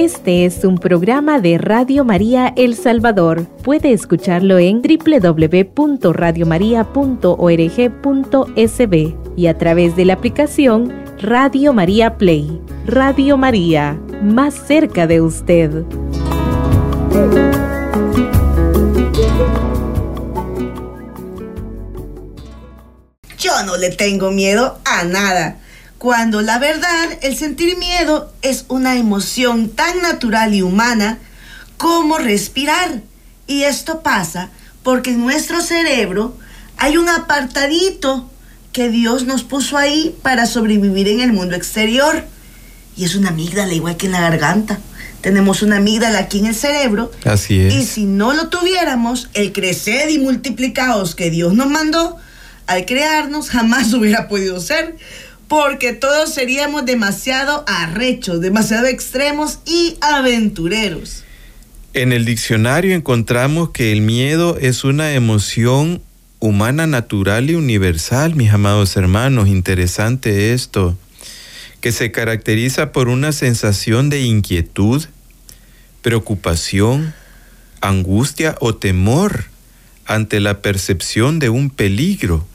Este es un programa de Radio María El Salvador. Puede escucharlo en www.radiomaria.org.sb y a través de la aplicación Radio María Play. Radio María, más cerca de usted. Yo no le tengo miedo a nada cuando la verdad, el sentir miedo es una emoción tan natural y humana como respirar. Y esto pasa porque en nuestro cerebro hay un apartadito que Dios nos puso ahí para sobrevivir en el mundo exterior. Y es una amígdala igual que en la garganta. Tenemos una amígdala aquí en el cerebro. Así es. Y si no lo tuviéramos, el crecer y multiplicados que Dios nos mandó al crearnos jamás hubiera podido ser porque todos seríamos demasiado arrechos, demasiado extremos y aventureros. En el diccionario encontramos que el miedo es una emoción humana natural y universal, mis amados hermanos. Interesante esto, que se caracteriza por una sensación de inquietud, preocupación, angustia o temor ante la percepción de un peligro,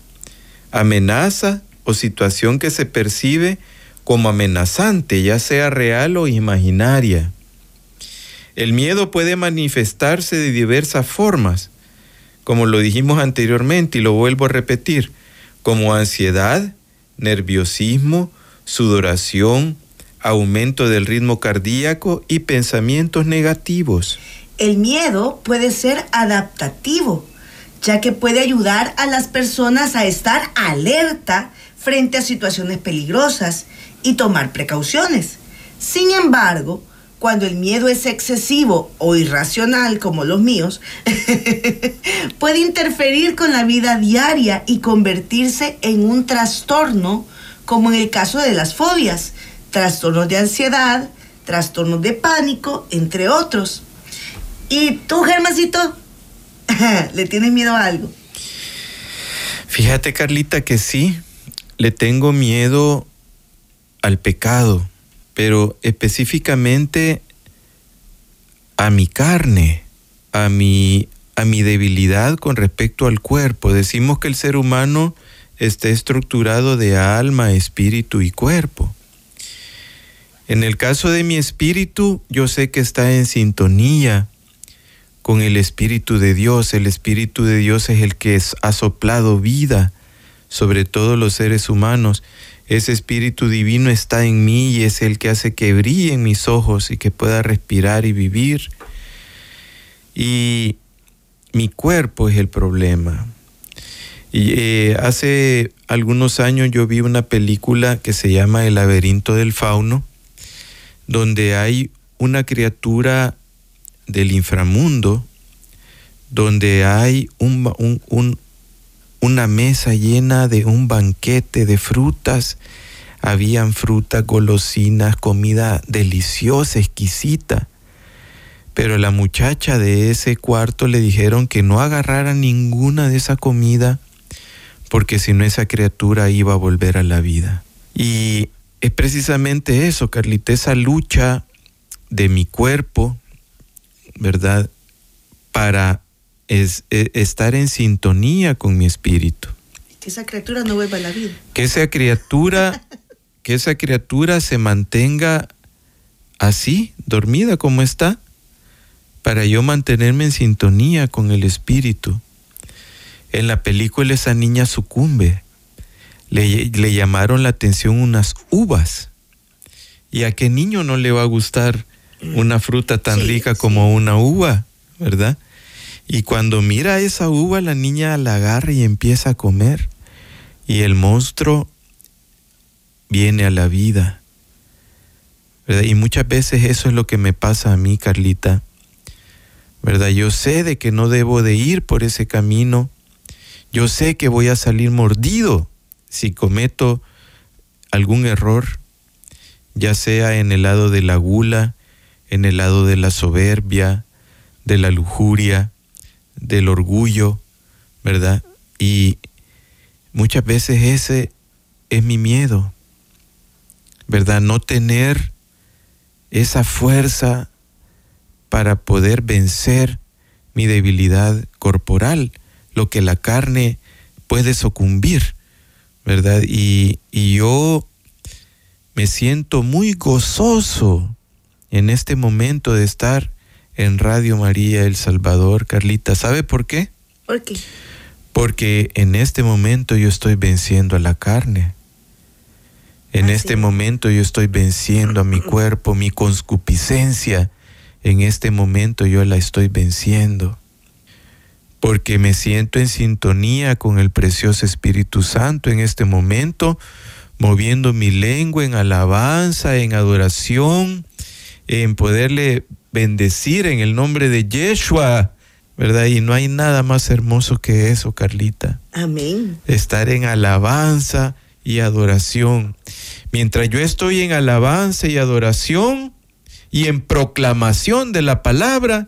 amenaza o situación que se percibe como amenazante, ya sea real o imaginaria. El miedo puede manifestarse de diversas formas, como lo dijimos anteriormente y lo vuelvo a repetir, como ansiedad, nerviosismo, sudoración, aumento del ritmo cardíaco y pensamientos negativos. El miedo puede ser adaptativo, ya que puede ayudar a las personas a estar alerta frente a situaciones peligrosas y tomar precauciones. Sin embargo, cuando el miedo es excesivo o irracional como los míos, puede interferir con la vida diaria y convertirse en un trastorno, como en el caso de las fobias, trastornos de ansiedad, trastornos de pánico, entre otros. ¿Y tú, Germancito? ¿Le tienes miedo a algo? Fíjate, Carlita, que sí, le tengo miedo al pecado, pero específicamente a mi carne, a mi, a mi debilidad con respecto al cuerpo. Decimos que el ser humano está estructurado de alma, espíritu y cuerpo. En el caso de mi espíritu, yo sé que está en sintonía con el Espíritu de Dios. El Espíritu de Dios es el que ha soplado vida sobre todos los seres humanos. Ese Espíritu Divino está en mí y es el que hace que brillen mis ojos y que pueda respirar y vivir. Y mi cuerpo es el problema. Eh, hace algunos años yo vi una película que se llama El laberinto del fauno, donde hay una criatura del inframundo, donde hay un, una mesa llena de un banquete de frutas. Habían frutas, golosinas, comida deliciosa, exquisita. Pero la muchacha de ese cuarto le dijeron que no agarrara ninguna de esa comida porque si no esa criatura iba a volver a la vida. Y es precisamente eso, Carlita, esa lucha de mi cuerpo, ¿verdad? Para es, e, estar en sintonía con mi espíritu. Que esa criatura no vuelva a la vida. Que esa criatura, que esa criatura se mantenga así, dormida como está, para yo mantenerme en sintonía con el espíritu. En la película esa niña sucumbe. Le, le llamaron la atención unas uvas. ¿Y a qué niño no le va a gustar una fruta tan rica como una uva, verdad? Y cuando mira esa uva, la niña la agarra y empieza a comer. Y el monstruo viene a la vida. Y muchas veces eso es lo que me pasa a mí, Carlita. ¿Verdad? Yo sé de que no debo de ir por ese camino. Yo sé que voy a salir mordido si cometo algún error, ya sea en el lado de la gula, en el lado de la soberbia, de la lujuria, del orgullo, ¿verdad? Y muchas veces ese es mi miedo, ¿verdad? No tener esa fuerza para poder vencer mi debilidad corporal, lo que la carne puede sucumbir, ¿verdad? Y, y yo me siento muy gozoso en este momento de estar en Radio María El Salvador, Carlita. ¿Sabe por qué? ¿Por qué? Porque en este momento yo estoy venciendo a la carne. En Así este es. momento yo estoy venciendo a mi cuerpo, mi conscupiscencia. En este momento yo la estoy venciendo. Porque me siento en sintonía con el precioso Espíritu Santo en este momento, moviendo mi lengua en alabanza, en adoración, en poderle bendecir en el nombre de Yeshua, ¿verdad? Y no hay nada más hermoso que eso, Carlita Amén. estar en alabanza y adoración. Mientras yo estoy en alabanza y adoración y en proclamación de la palabra,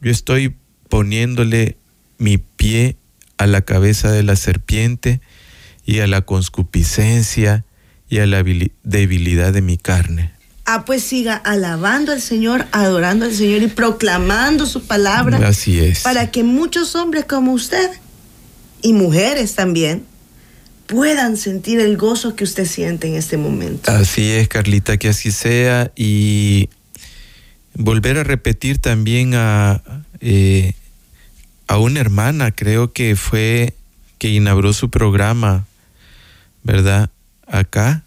yo estoy poniéndole mi pie a la cabeza de la serpiente y a la conscupiscencia y a la debilidad de mi carne. Ah, pues siga alabando al Señor, adorando al Señor y proclamando su palabra Así es. para que muchos hombres como usted y mujeres también puedan sentir el gozo que usted siente en este momento. Así es, Carlita, que así sea. Y volver a repetir también a, eh, a una hermana, creo que fue que inauguró su programa, ¿verdad? Acá,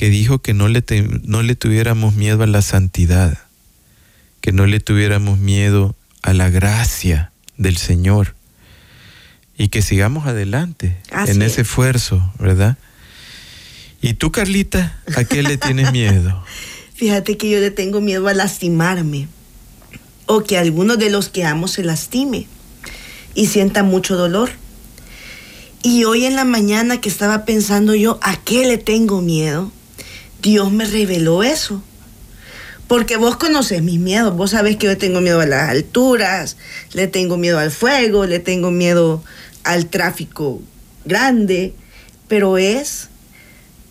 que dijo que no le, te- no le tuviéramos miedo a la santidad, que no le tuviéramos miedo a la gracia del Señor y que sigamos adelante Así en es. ese esfuerzo, ¿verdad? ¿Y tú, Carlita, a qué le tienes miedo? Fíjate que yo le tengo miedo a lastimarme o que alguno de los que amo se lastime y sienta mucho dolor. Y hoy en la mañana que estaba pensando yo, ¿a qué le tengo miedo? Dios me reveló eso. Porque vos conoces mis miedos, vos sabés que yo tengo miedo a las alturas, le tengo miedo al fuego, le tengo miedo al tráfico grande, pero es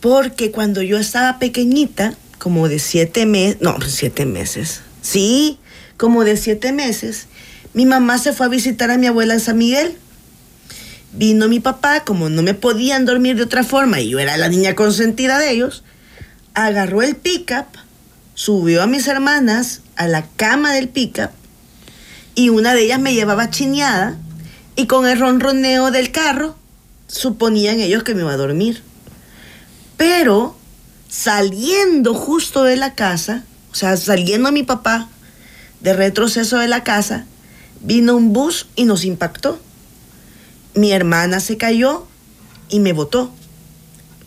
porque cuando yo estaba pequeñita, como de siete meses, no, siete meses, sí, como de siete meses, mi mamá se fue a visitar a mi abuela en San Miguel. Vino mi papá, como no me podían dormir de otra forma y yo era la niña consentida de ellos, agarró el pickup, subió a mis hermanas a la cama del pickup y una de ellas me llevaba chineada y con el ronroneo del carro suponían ellos que me iba a dormir. Pero saliendo justo de la casa, o sea, saliendo mi papá de retroceso de la casa, vino un bus y nos impactó. Mi hermana se cayó y me botó.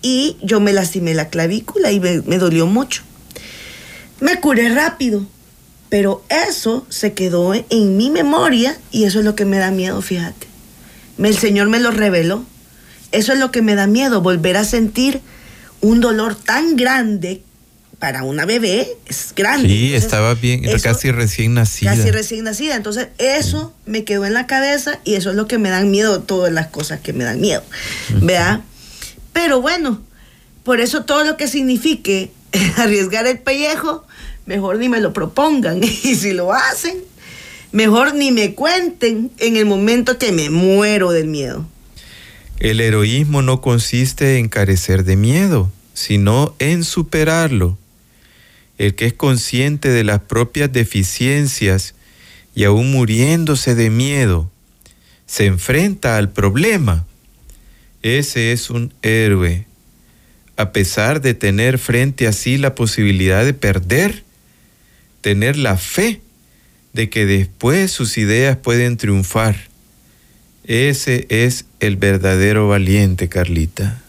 Y yo me lastimé la clavícula y me, me dolió mucho. Me curé rápido, pero eso se quedó en mi memoria y eso es lo que me da miedo, fíjate. El Señor me lo reveló. Eso es lo que me da miedo, volver a sentir un dolor tan grande para una bebé, es grande. Sí, Entonces, estaba bien, eso- casi recién nacida. Casi recién nacida. Entonces, eso me quedó en la cabeza y eso es lo que me dan miedo, todas las cosas que me dan miedo. ¿Vea? Pero bueno, por eso todo lo que signifique arriesgar el pellejo, mejor ni me lo propongan. Y si lo hacen, mejor ni me cuenten en el momento que me muero del miedo. El heroísmo no consiste en carecer de miedo, sino en superarlo. El que es consciente de las propias deficiencias y aún muriéndose de miedo, se enfrenta al problema. Ese es un héroe. A pesar de tener frente a sí la posibilidad de perder, tener la fe de que después sus ideas pueden triunfar. Ese es el verdadero valiente, Carlita.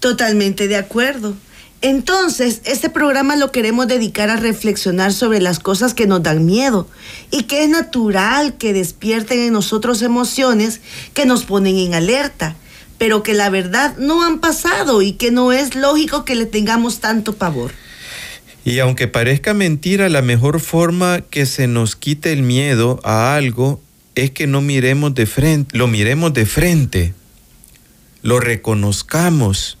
Totalmente de acuerdo. Entonces, este programa lo queremos dedicar a reflexionar sobre las cosas que nos dan miedo y que es natural que despierten en nosotros emociones que nos ponen en alerta, pero que la verdad no han pasado y que no es lógico que le tengamos tanto pavor. Y aunque parezca mentira, la mejor forma que se nos quite el miedo a algo es que no miremos de frente, lo miremos de frente, lo reconozcamos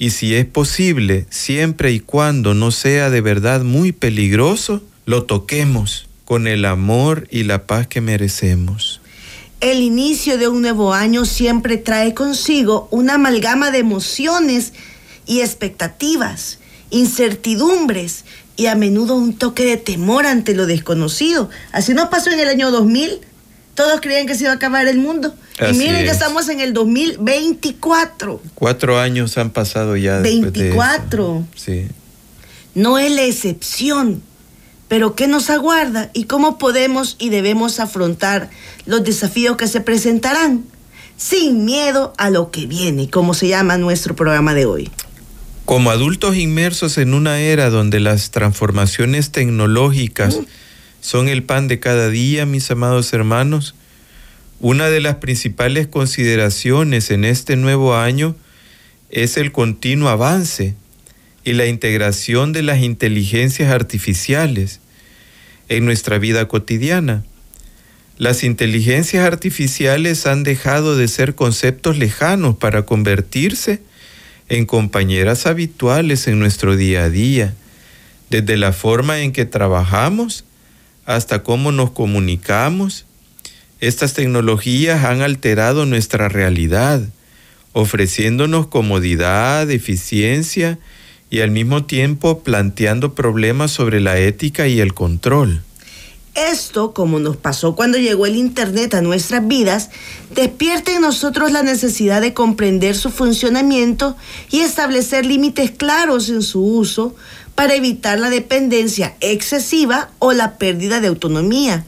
y si es posible, siempre y cuando no sea de verdad muy peligroso, lo toquemos con el amor y la paz que merecemos. El inicio de un nuevo año siempre trae consigo una amalgama de emociones y expectativas, incertidumbres y a menudo un toque de temor ante lo desconocido. Así nos pasó en el año 2000. Todos creían que se iba a acabar el mundo. y miren, ya estamos en el 2024. Cuatro años han pasado ya. 24. Sí. No es la excepción. Pero ¿qué nos aguarda y cómo podemos y debemos afrontar los desafíos que se presentarán? Sin miedo a lo que viene, como se llama nuestro programa de hoy. Como adultos inmersos en una era donde las transformaciones tecnológicas son el pan de cada día, mis amados hermanos, una de las principales consideraciones en este nuevo año es el continuo avance y la integración de las inteligencias artificiales en nuestra vida cotidiana. Las inteligencias artificiales han dejado de ser conceptos lejanos para convertirse en compañeras habituales en nuestro día a día, desde la forma en que trabajamos hasta cómo nos comunicamos. Estas tecnologías han alterado nuestra realidad, ofreciéndonos comodidad, eficiencia y al mismo tiempo planteando problemas sobre la ética y el control. Esto, como nos pasó cuando llegó el Internet a nuestras vidas, despierta en nosotros la necesidad de comprender su funcionamiento y establecer límites claros en su uso para evitar la dependencia excesiva o la pérdida de autonomía.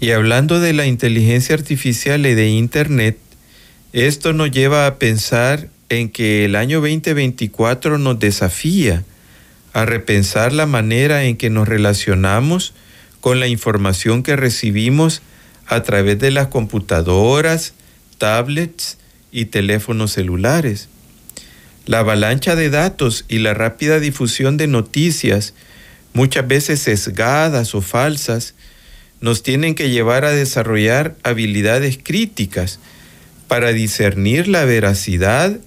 Y hablando de la inteligencia artificial y de Internet, esto nos lleva a pensar en que el año 2024 nos desafía a repensar la manera en que nos relacionamos con la información que recibimos a través de las computadoras, tablets y teléfonos celulares. La avalancha de datos y la rápida difusión de noticias, muchas veces sesgadas o falsas, nos tienen que llevar a desarrollar habilidades críticas para discernir la veracidad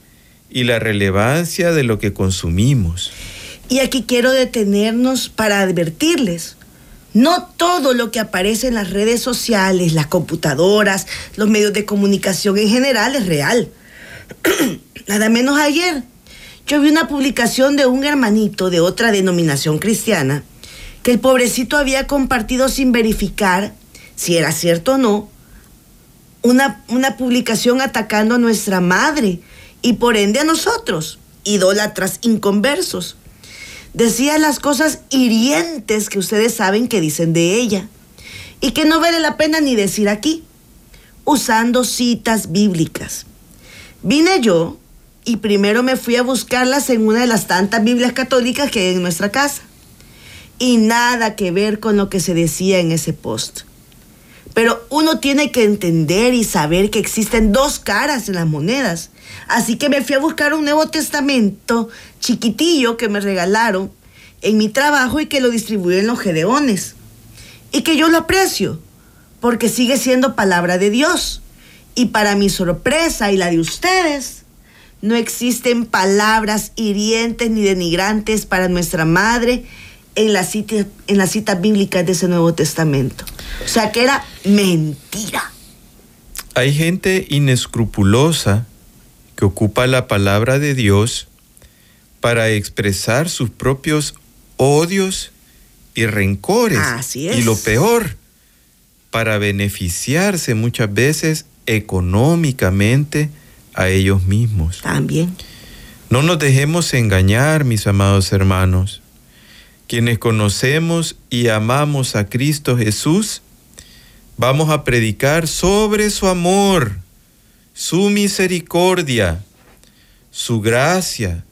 y la relevancia de lo que consumimos. Y aquí quiero detenernos para advertirles. No todo lo que aparece en las redes sociales, las computadoras, los medios de comunicación en general es real. Nada menos ayer. Yo vi una publicación de un hermanito de otra denominación cristiana que el pobrecito había compartido sin verificar si era cierto o no una, una publicación atacando a nuestra madre y por ende a nosotros, idólatras inconversos. Decía las cosas hirientes que ustedes saben que dicen de ella y que no vale la pena ni decir aquí, usando citas bíblicas. Vine yo y primero me fui a buscarlas en una de las tantas Biblias católicas que hay en nuestra casa. Y nada que ver con lo que se decía en ese post. Pero uno tiene que entender y saber que existen dos caras en las monedas. Así que me fui a buscar un Nuevo Testamento chiquitillo que me regalaron en mi trabajo y que lo distribuí en los Gedeones. Y que yo lo aprecio, porque sigue siendo palabra de Dios. Y para mi sorpresa y la de ustedes, no existen palabras hirientes ni denigrantes para nuestra madre en las citas en la cita bíblicas de ese Nuevo Testamento. O sea que era mentira. Hay gente inescrupulosa que ocupa la palabra de Dios para expresar sus propios odios y rencores. Así es. Y lo peor, para beneficiarse muchas veces económicamente a ellos mismos. También. No nos dejemos engañar, mis amados hermanos. Quienes conocemos y amamos a Cristo Jesús, vamos a predicar sobre su amor, su misericordia, su gracia,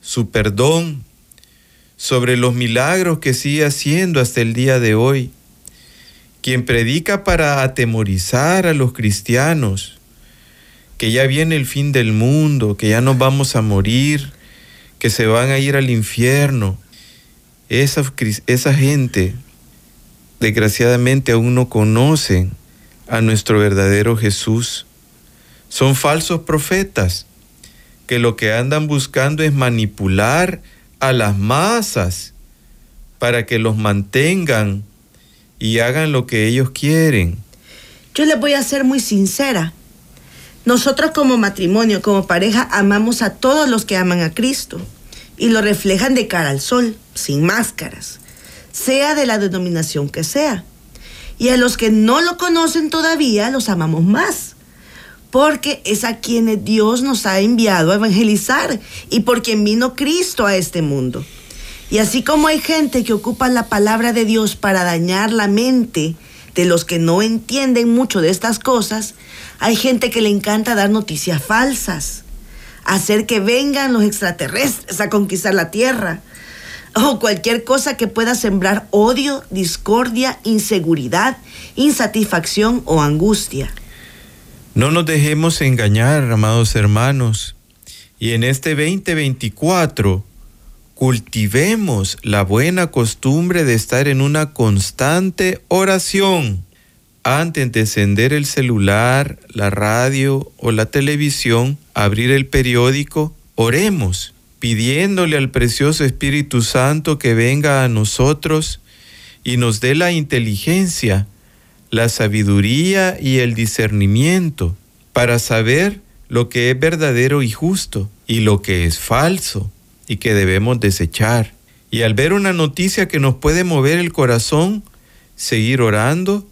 su perdón, sobre los milagros que sigue haciendo hasta el día de hoy. Quien predica para atemorizar a los cristianos, que ya viene el fin del mundo, que ya nos vamos a morir, que se van a ir al infierno. Esa, esa gente, desgraciadamente, aún no conocen a nuestro verdadero Jesús. Son falsos profetas que lo que andan buscando es manipular a las masas para que los mantengan y hagan lo que ellos quieren. Yo les voy a ser muy sincera. Nosotros como matrimonio, como pareja, amamos a todos los que aman a Cristo y lo reflejan de cara al sol, sin máscaras, sea de la denominación que sea. Y a los que no lo conocen todavía, los amamos más, porque es a quienes Dios nos ha enviado a evangelizar y por quien vino Cristo a este mundo. Y así como hay gente que ocupa la palabra de Dios para dañar la mente de los que no entienden mucho de estas cosas, hay gente que le encanta dar noticias falsas, hacer que vengan los extraterrestres a conquistar la tierra, o cualquier cosa que pueda sembrar odio, discordia, inseguridad, insatisfacción o angustia. No nos dejemos engañar, amados hermanos, y en este 2024 cultivemos la buena costumbre de estar en una constante oración. Antes de encender el celular, la radio o la televisión, abrir el periódico, oremos pidiéndole al precioso Espíritu Santo que venga a nosotros y nos dé la inteligencia, la sabiduría y el discernimiento para saber lo que es verdadero y justo y lo que es falso y que debemos desechar. Y al ver una noticia que nos puede mover el corazón, seguir orando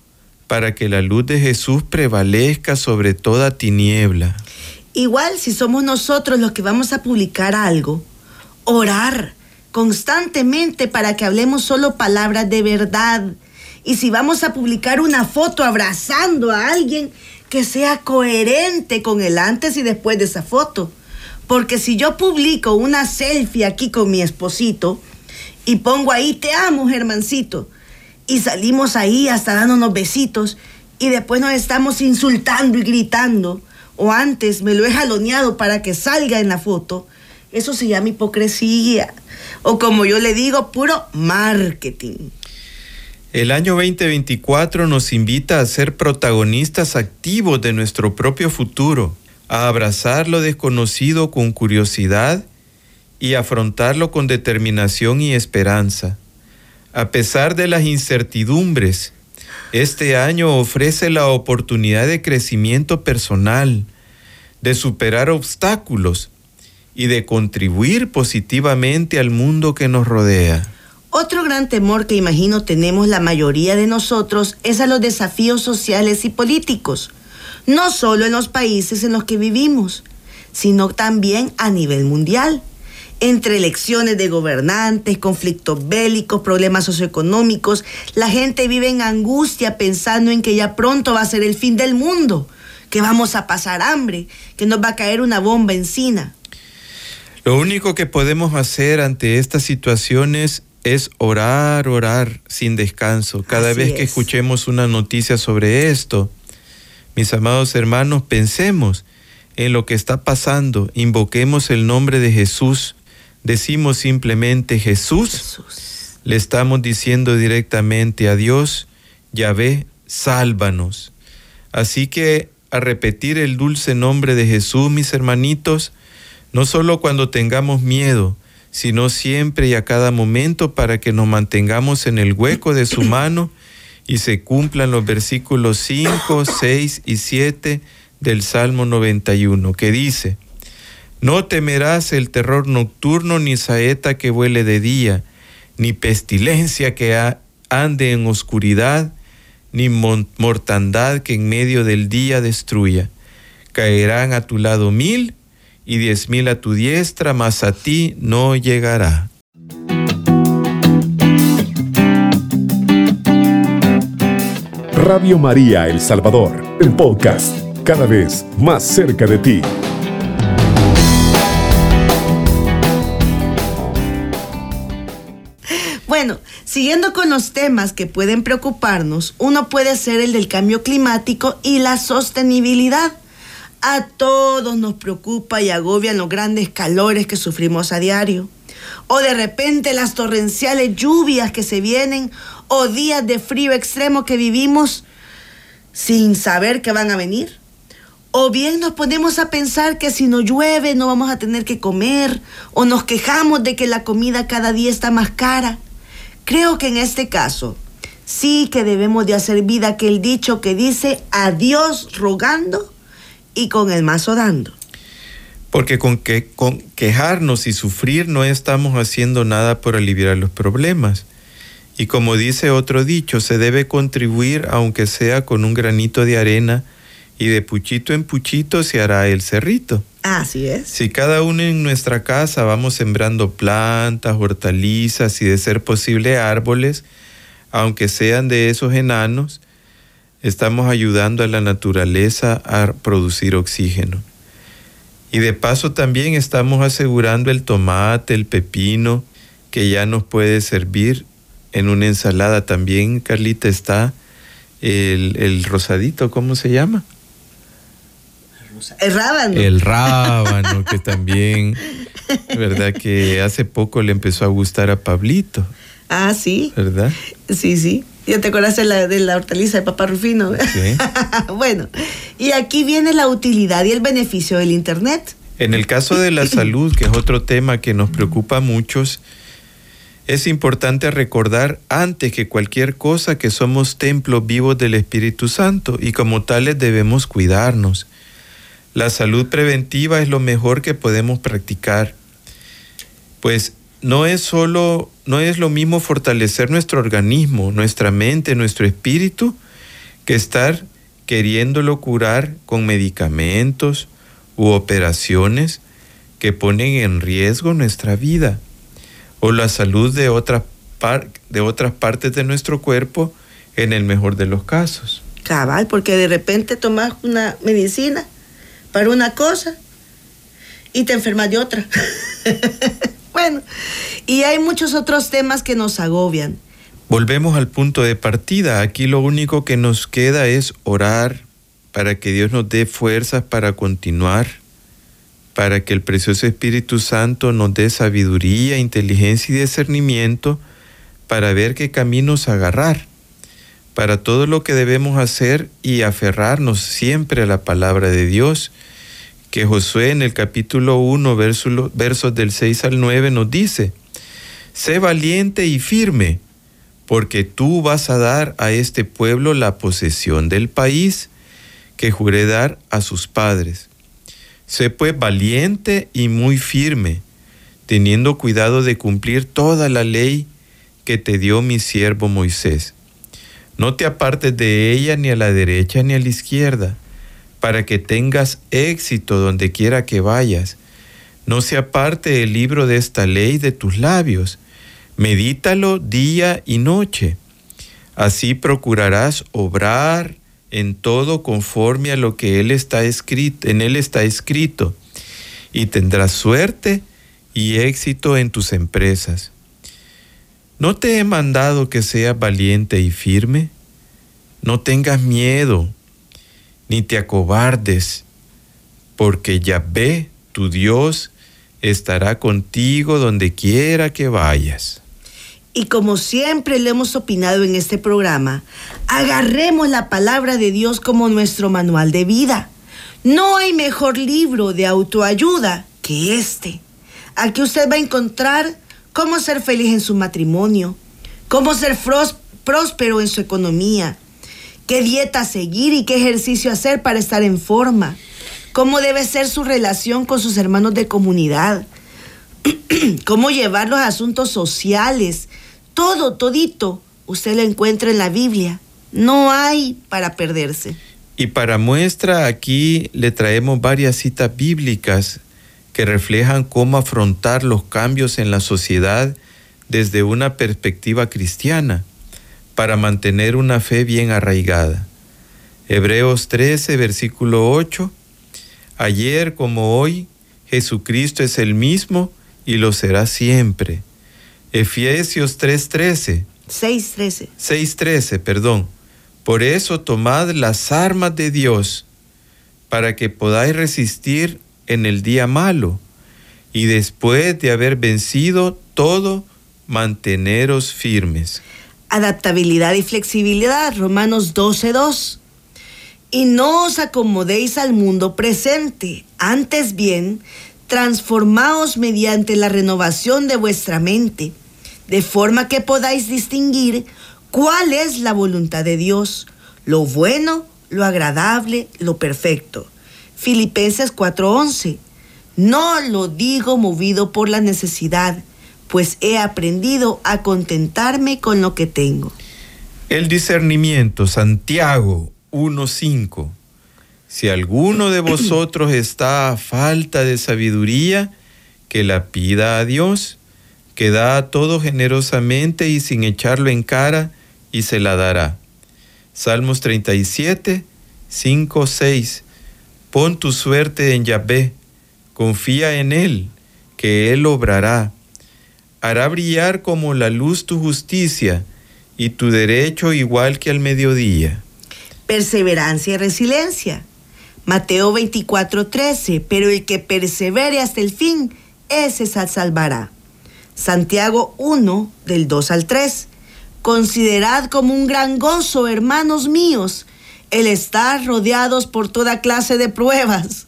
para que la luz de Jesús prevalezca sobre toda tiniebla. Igual si somos nosotros los que vamos a publicar algo, orar constantemente para que hablemos solo palabras de verdad. Y si vamos a publicar una foto abrazando a alguien, que sea coherente con el antes y después de esa foto. Porque si yo publico una selfie aquí con mi esposito y pongo ahí, te amo, Germancito, y salimos ahí hasta dándonos besitos y después nos estamos insultando y gritando, o antes me lo he jaloneado para que salga en la foto, eso se llama hipocresía. O como yo le digo, puro marketing. El año 2024 nos invita a ser protagonistas activos de nuestro propio futuro, a abrazar lo desconocido con curiosidad y afrontarlo con determinación y esperanza. A pesar de las incertidumbres, este año ofrece la oportunidad de crecimiento personal, de superar obstáculos y de contribuir positivamente al mundo que nos rodea. Otro gran temor que imagino tenemos la mayoría de nosotros es a los desafíos sociales y políticos, no solo en los países en los que vivimos, sino también a nivel mundial. Entre elecciones de gobernantes, conflictos bélicos, problemas socioeconómicos, la gente vive en angustia pensando en que ya pronto va a ser el fin del mundo, que vamos a pasar hambre, que nos va a caer una bomba encima. Lo único que podemos hacer ante estas situaciones es orar, orar sin descanso. Cada vez que escuchemos una noticia sobre esto, mis amados hermanos, pensemos en lo que está pasando, invoquemos el nombre de Jesús, decimos simplemente Jesús, Jesús. le estamos diciendo directamente a Dios, Yahvé, sálvanos. Así que a repetir el dulce nombre de Jesús, mis hermanitos, no solo cuando tengamos miedo, sino siempre y a cada momento para que nos mantengamos en el hueco de su mano y se cumplan los versículos 5, 6 y 7 del Salmo 91, que dice, No temerás el terror nocturno, ni saeta que vuele de día, ni pestilencia que ande en oscuridad, ni mortandad que en medio del día destruya. Caerán a tu lado mil y diez mil a tu diestra, mas a ti no llegará. Radio María El Salvador, el podcast, cada vez más cerca de ti. Siguiendo con los temas que pueden preocuparnos, uno puede ser el del cambio climático y la sostenibilidad. A todos nos preocupa y agobian los grandes calores que sufrimos a diario. O de repente las torrenciales lluvias que se vienen o días de frío extremo que vivimos sin saber que van a venir. O bien nos ponemos a pensar que si no llueve no vamos a tener que comer, o nos quejamos de que la comida cada día está más cara. Creo que en este caso sí que debemos de hacer vida aquel dicho que dice a Dios rogando y con el mazo dando. Porque con, que, con quejarnos y sufrir no estamos haciendo nada por aliviar los problemas. Y como dice otro dicho, se debe contribuir aunque sea con un granito de arena y de puchito en puchito se hará el cerrito. Así es. Si cada uno en nuestra casa vamos sembrando plantas, hortalizas y de ser posible árboles, aunque sean de esos enanos, estamos ayudando a la naturaleza a producir oxígeno. Y de paso también estamos asegurando el tomate, el pepino, que ya nos puede servir en una ensalada. También, Carlita, está el, el rosadito, ¿cómo se llama? El rábano. El rábano, que también, ¿verdad? Que hace poco le empezó a gustar a Pablito. Ah, sí. ¿Verdad? Sí, sí. Ya te acuerdas de la, de la hortaliza de Papá Rufino. Sí. bueno, y aquí viene la utilidad y el beneficio del Internet. En el caso de la salud, que es otro tema que nos preocupa a muchos, es importante recordar antes que cualquier cosa que somos templos vivos del Espíritu Santo y como tales debemos cuidarnos. La salud preventiva es lo mejor que podemos practicar, pues no es solo, no es lo mismo fortalecer nuestro organismo, nuestra mente, nuestro espíritu, que estar queriéndolo curar con medicamentos u operaciones que ponen en riesgo nuestra vida o la salud de otras, de otras partes de nuestro cuerpo en el mejor de los casos. Cabal, porque de repente tomas una medicina para una cosa y te enfermas de otra. bueno, y hay muchos otros temas que nos agobian. Volvemos al punto de partida. Aquí lo único que nos queda es orar para que Dios nos dé fuerzas para continuar, para que el precioso Espíritu Santo nos dé sabiduría, inteligencia y discernimiento para ver qué caminos agarrar, para todo lo que debemos hacer y aferrarnos siempre a la palabra de Dios, que Josué en el capítulo 1, versos del 6 al 9 nos dice, sé valiente y firme, porque tú vas a dar a este pueblo la posesión del país que juré dar a sus padres. Sé pues valiente y muy firme, teniendo cuidado de cumplir toda la ley que te dio mi siervo Moisés. No te apartes de ella ni a la derecha ni a la izquierda, para que tengas éxito donde quiera que vayas. No se aparte el libro de esta ley de tus labios. Medítalo día y noche. Así procurarás obrar en todo conforme a lo que él está escrito, en él está escrito, y tendrás suerte y éxito en tus empresas. ¿No te he mandado que seas valiente y firme? No tengas miedo, ni te acobardes, porque Yahvé, tu Dios, estará contigo donde quiera que vayas. Y como siempre le hemos opinado en este programa, agarremos la palabra de Dios como nuestro manual de vida. No hay mejor libro de autoayuda que este. Aquí usted va a encontrar cómo ser feliz en su matrimonio, cómo ser próspero en su economía, qué dieta seguir y qué ejercicio hacer para estar en forma, cómo debe ser su relación con sus hermanos de comunidad, cómo llevar los asuntos sociales, todo, todito, usted lo encuentra en la Biblia. No hay para perderse. Y para muestra aquí le traemos varias citas bíblicas que reflejan cómo afrontar los cambios en la sociedad desde una perspectiva cristiana para mantener una fe bien arraigada. Hebreos 13, versículo 8. Ayer como hoy, Jesucristo es el mismo y lo será siempre. Efesios 3:13. 6:13. 6:13, perdón. Por eso tomad las armas de Dios para que podáis resistir en el día malo y después de haber vencido todo, manteneros firmes. Adaptabilidad y flexibilidad, Romanos 12:2. Y no os acomodéis al mundo presente, antes bien, transformaos mediante la renovación de vuestra mente, de forma que podáis distinguir cuál es la voluntad de Dios, lo bueno, lo agradable, lo perfecto. Filipenses 4:11. No lo digo movido por la necesidad, pues he aprendido a contentarme con lo que tengo. El discernimiento, Santiago 1.5. Si alguno de vosotros está a falta de sabiduría, que la pida a Dios, que da a todo generosamente y sin echarlo en cara, y se la dará. Salmos 37, 5, 6. Pon tu suerte en Yahvé, confía en Él, que Él obrará. Hará brillar como la luz tu justicia y tu derecho igual que al mediodía. Perseverancia y resiliencia. Mateo 24, 13. Pero el que persevere hasta el fin, ese se salvará. Santiago 1, del 2 al 3. Considerad como un gran gozo, hermanos míos, el estar rodeados por toda clase de pruebas,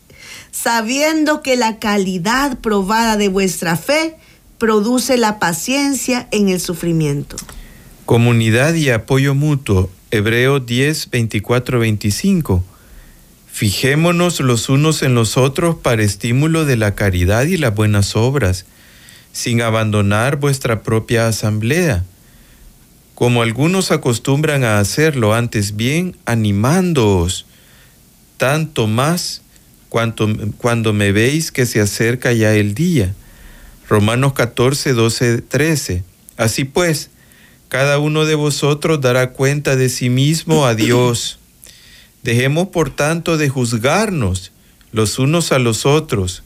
sabiendo que la calidad probada de vuestra fe produce la paciencia en el sufrimiento. Comunidad y apoyo mutuo, Hebreo 10, 24, 25. Fijémonos los unos en los otros para estímulo de la caridad y las buenas obras, sin abandonar vuestra propia asamblea como algunos acostumbran a hacerlo, antes bien animándoos, tanto más cuanto, cuando me veis que se acerca ya el día. Romanos 14, 12, 13. Así pues, cada uno de vosotros dará cuenta de sí mismo a Dios. Dejemos por tanto de juzgarnos los unos a los otros.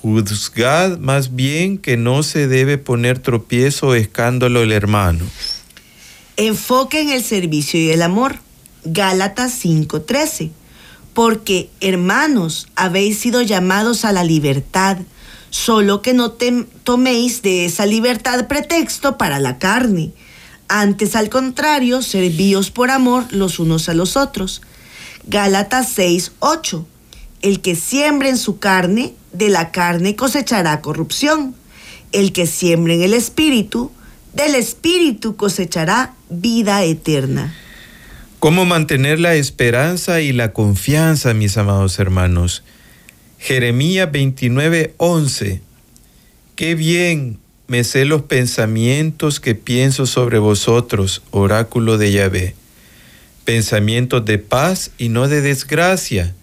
Juzgad más bien que no se debe poner tropiezo o escándalo el hermano. Enfoque en el servicio y el amor. Gálatas 5:13. Porque, hermanos, habéis sido llamados a la libertad, solo que no toméis de esa libertad pretexto para la carne. Antes, al contrario, servíos por amor los unos a los otros. Gálatas 6:8. El que siembre en su carne, de la carne cosechará corrupción. El que siembre en el espíritu, del Espíritu cosechará vida eterna. ¿Cómo mantener la esperanza y la confianza, mis amados hermanos? Jeremías 29, 11. Qué bien me sé los pensamientos que pienso sobre vosotros, oráculo de Yahvé. Pensamientos de paz y no de desgracia,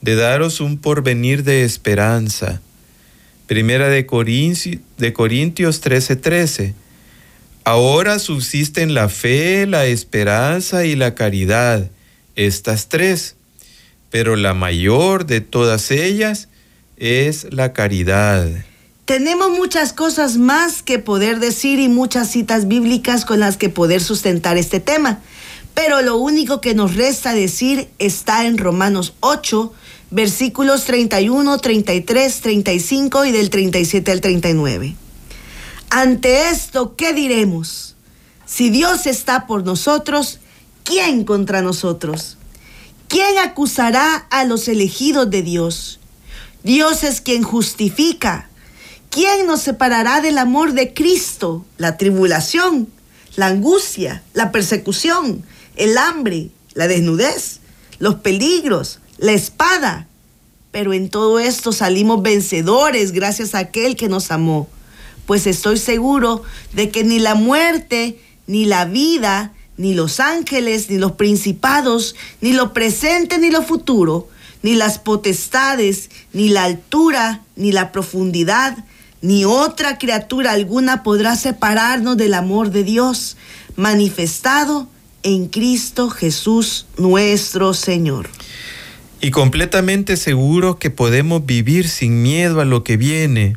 de daros un porvenir de esperanza. Primera de Corintios, de Corintios 13, 13 Ahora subsisten la fe, la esperanza y la caridad, estas tres, pero la mayor de todas ellas es la caridad. Tenemos muchas cosas más que poder decir y muchas citas bíblicas con las que poder sustentar este tema, pero lo único que nos resta decir está en Romanos 8, versículos 31, 33, 35 y del 37 al 39. Ante esto, ¿qué diremos? Si Dios está por nosotros, ¿quién contra nosotros? ¿Quién acusará a los elegidos de Dios? Dios es quien justifica. ¿Quién nos separará del amor de Cristo? La tribulación, la angustia, la persecución, el hambre, la desnudez, los peligros, la espada. Pero en todo esto salimos vencedores gracias a aquel que nos amó pues estoy seguro de que ni la muerte, ni la vida, ni los ángeles, ni los principados, ni lo presente, ni lo futuro, ni las potestades, ni la altura, ni la profundidad, ni otra criatura alguna podrá separarnos del amor de Dios manifestado en Cristo Jesús nuestro Señor. Y completamente seguro que podemos vivir sin miedo a lo que viene